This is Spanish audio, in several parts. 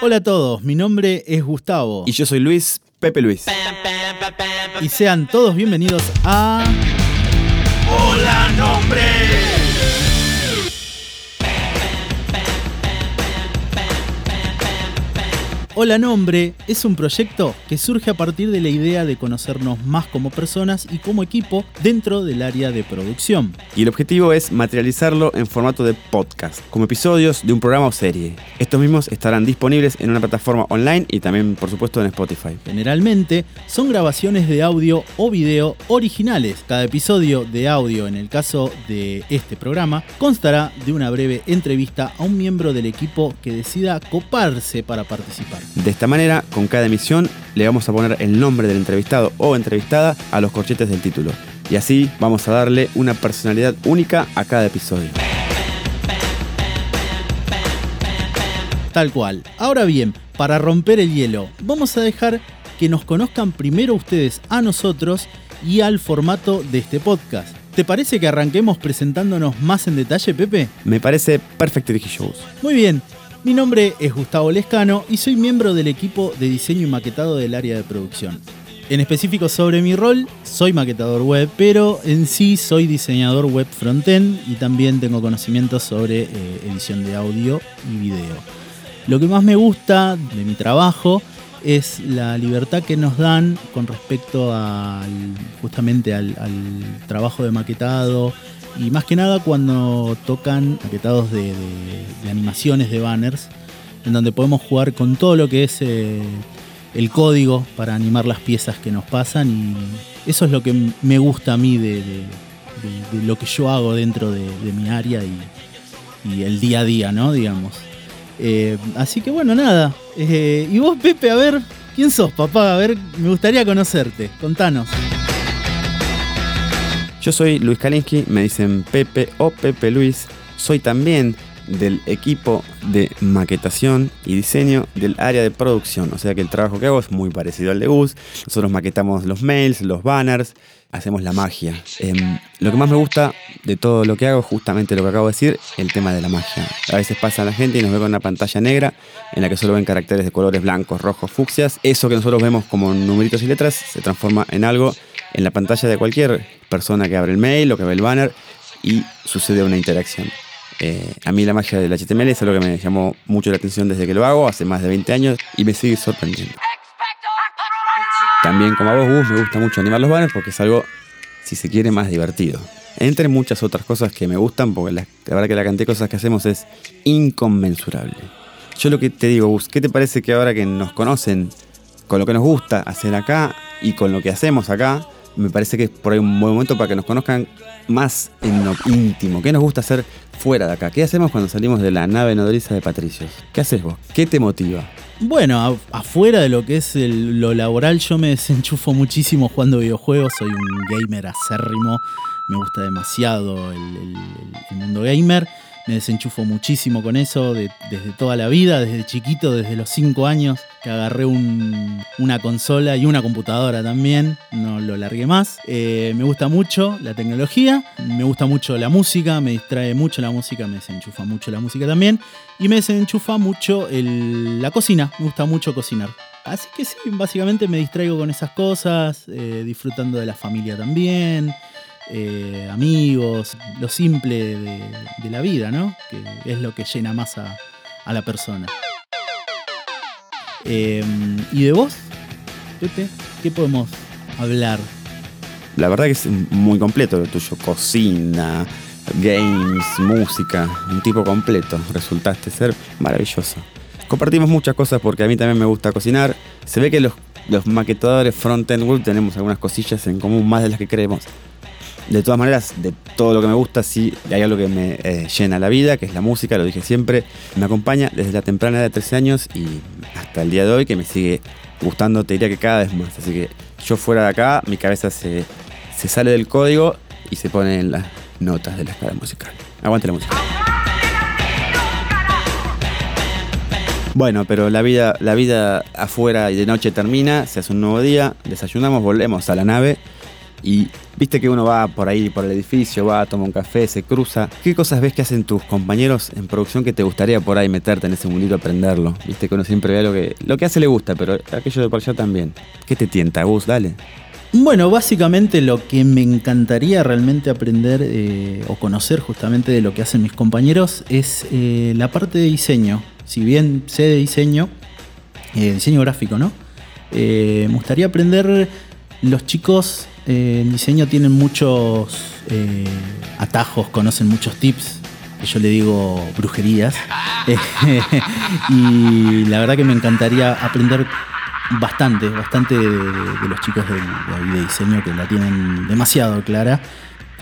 Hola a todos, mi nombre es Gustavo. Y yo soy Luis, Pepe Luis. Y sean todos bienvenidos a... ¡Hola, Hola Nombre es un proyecto que surge a partir de la idea de conocernos más como personas y como equipo dentro del área de producción. Y el objetivo es materializarlo en formato de podcast, como episodios de un programa o serie. Estos mismos estarán disponibles en una plataforma online y también, por supuesto, en Spotify. Generalmente son grabaciones de audio o video originales. Cada episodio de audio, en el caso de este programa, constará de una breve entrevista a un miembro del equipo que decida coparse para participar. De esta manera, con cada emisión le vamos a poner el nombre del entrevistado o entrevistada a los corchetes del título. Y así vamos a darle una personalidad única a cada episodio. Tal cual. Ahora bien, para romper el hielo, vamos a dejar que nos conozcan primero ustedes a nosotros y al formato de este podcast. ¿Te parece que arranquemos presentándonos más en detalle, Pepe? Me parece perfecto Shows. Muy bien, mi nombre es Gustavo Lescano y soy miembro del equipo de diseño y maquetado del área de producción. En específico sobre mi rol, soy maquetador web, pero en sí soy diseñador web frontend y también tengo conocimientos sobre eh, edición de audio y video. Lo que más me gusta de mi trabajo es la libertad que nos dan con respecto justamente al trabajo de maquetado, y más que nada cuando tocan maquetados de, animaciones de banners, en donde podemos jugar con todo lo que es eh, el código para animar las piezas que nos pasan y eso es lo que me gusta a mí de, lo que yo hago dentro de, mi área y, el día a día, ¿no? Digamos. Eh, así que bueno, nada. Eh, y vos, Pepe, a ver, ¿quién sos, papá? A ver, me gustaría conocerte. Contanos. Yo soy Luis Kalinsky, me dicen Pepe o Pepe Luis. Soy también del equipo de maquetación y diseño del área de producción. O sea que el trabajo que hago es muy parecido al de Gus. Nosotros maquetamos los mails, los banners, hacemos la magia. Em, lo que más me gusta de todo lo que hago es justamente lo que acabo de decir, el tema de la magia. A veces pasa la gente y nos ve con una pantalla negra en la que solo ven caracteres de colores blancos, rojos, fucsias. Eso que nosotros vemos como numeritos y letras se transforma en algo en la pantalla de cualquier persona que abre el mail o que ve el banner y sucede una interacción. Eh, a mí la magia del HTML es algo que me llamó mucho la atención desde que lo hago, hace más de 20 años, y me sigue sorprendiendo. También como a vos, Gus, me gusta mucho animar los banners porque es algo, si se quiere, más divertido. Entre muchas otras cosas que me gustan, porque la, verdad que la cantidad de cosas que hacemos es inconmensurable. Yo lo que te digo, Gus, ¿qué te parece que ahora que nos conocen con lo que nos gusta hacer acá y con lo que hacemos acá, me parece que es por ahí un buen momento para que nos conozcan más en lo íntimo. ¿Qué nos gusta hacer fuera de acá? ¿Qué hacemos cuando salimos de la nave nodriza de Patricios? ¿Qué haces vos? ¿Qué te motiva? Bueno, afuera de lo que es lo laboral, yo me desenchufo muchísimo jugando videojuegos. Soy un gamer acérrimo. Me gusta demasiado el mundo gamer me desenchufo muchísimo con eso desde toda la vida, desde chiquito, desde los 5 años, que agarré una consola y una computadora también, no lo largué más. Eh, me gusta mucho la tecnología, me gusta mucho la música, me distrae mucho la música, me desenchufa mucho la música también, y me desenchufa mucho la cocina, me gusta mucho cocinar. Así que sí, básicamente me distraigo con esas cosas, eh, disfrutando de la familia también. Eh, amigos, lo simple de, la vida, ¿no? Que es lo que llena más a, la persona. Em, ¿Y de vos? ¿Qué podemos hablar? La verdad que es muy completo lo tuyo. Cocina, games, música, un tipo completo. Resultaste ser maravilloso. Compartimos muchas cosas porque a mí también me gusta cocinar. Se ve que los, los maquetadores front-end tenemos algunas cosillas en común más de las que creemos. De todas maneras, de todo lo que me gusta, sí hay algo que me eh, llena la vida, que es la música, lo dije siempre. Me acompaña desde la temprana edad de 13 años y hasta el día de hoy, que me sigue gustando, te diría que cada vez más. Así que yo fuera de acá, mi cabeza se, sale del código y se pone en las notas de la escala musical. Aguante la música. Bueno, pero la vida, la vida afuera y de noche termina, se hace un nuevo día, desayunamos, volvemos a la nave Y viste que uno va por ahí, por el edificio, va, toma un café, se cruza. ¿Qué cosas ves que hacen tus compañeros en producción que te gustaría por ahí meterte en ese mundito, aprenderlo? Viste que uno siempre ve lo que, lo que hace le gusta, pero aquello de por allá también. ¿Qué te tienta, Gus? Dale. Bueno, básicamente lo que me encantaría realmente aprender eh, o conocer justamente de lo que hacen mis compañeros es eh, la parte de diseño. Si bien sé de diseño, eh, diseño gráfico, ¿no? me gustaría aprender, los chicos en diseño tienen muchos atajos, conocen muchos tips, yo le digo brujerías. y la verdad que me encantaría aprender bastante, bastante de, los chicos de, diseño que la tienen demasiado clara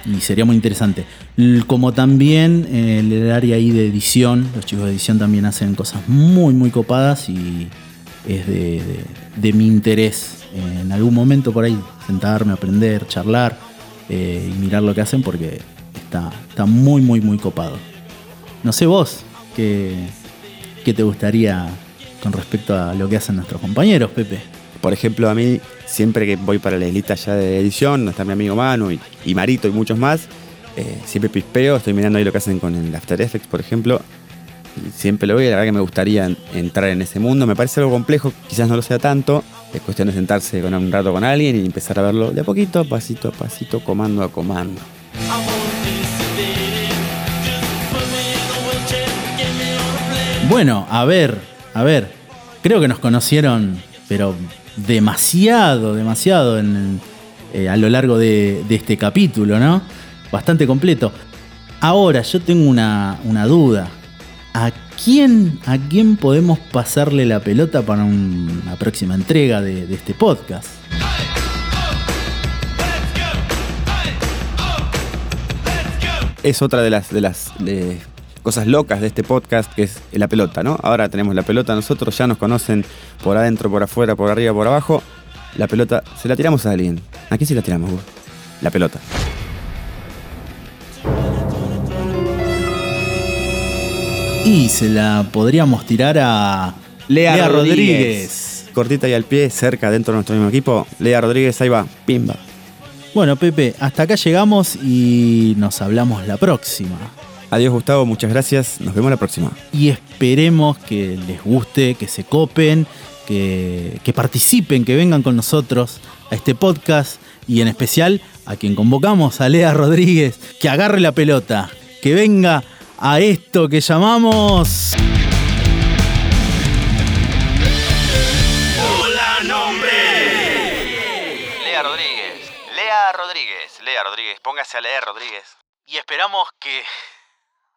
y sería muy interesante. Como también eh, el área ahí de edición, los chicos de edición también hacen cosas muy, muy copadas y es de, mi interés en algún momento por ahí sentarme, aprender, charlar eh, y mirar lo que hacen porque está, está muy, muy, muy copado. No sé vos, ¿qué, qué te gustaría con respecto a lo que hacen nuestros compañeros, Pepe. Por ejemplo, a mí, siempre que voy para la islita ya de edición, donde está mi amigo Manu y, Marito y muchos más, eh, siempre pispeo, estoy mirando ahí lo que hacen con el After Effects, por ejemplo, siempre lo veo, la verdad que me gustaría entrar en ese mundo, me parece algo complejo, quizás no lo sea tanto, es cuestión de sentarse con un rato con alguien y empezar a verlo de a poquito, pasito a pasito, comando a comando. Bueno, a ver, a ver, creo que nos conocieron, pero demasiado, demasiado eh, a lo largo de, este capítulo, ¿no? Bastante completo. Ahora, yo tengo una, duda. ¿A quién, ¿A quién podemos pasarle la pelota para una próxima entrega de, este podcast? Es otra de las, de las cosas locas de este podcast, que es la pelota, ¿no? Ahora tenemos la pelota, nosotros ya nos conocen por adentro, por afuera, por arriba, por abajo. La pelota, se la tiramos a alguien. ¿A quién se la tiramos, La pelota. Y se la podríamos tirar a Lea, Rodríguez. Cortita y al pie, cerca dentro de nuestro mismo equipo. Lea Rodríguez, ahí va, pimba. Bueno, Pepe, hasta acá llegamos y nos hablamos la próxima. Adiós Gustavo, muchas gracias. Nos vemos la próxima. Y esperemos que les guste, que se copen, que, participen, que vengan con nosotros a este podcast y en especial a quien convocamos, a Lea Rodríguez, que agarre la pelota, que venga a esto que llamamos... Hola, nombre. Lea Rodríguez, Lea Rodríguez, Lea Rodríguez, póngase a leer Rodríguez. Y esperamos que...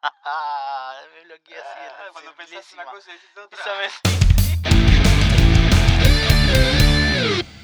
Me bloqueé así. Ah, cuando pensás una cosa y decís otra. ¿Sabes?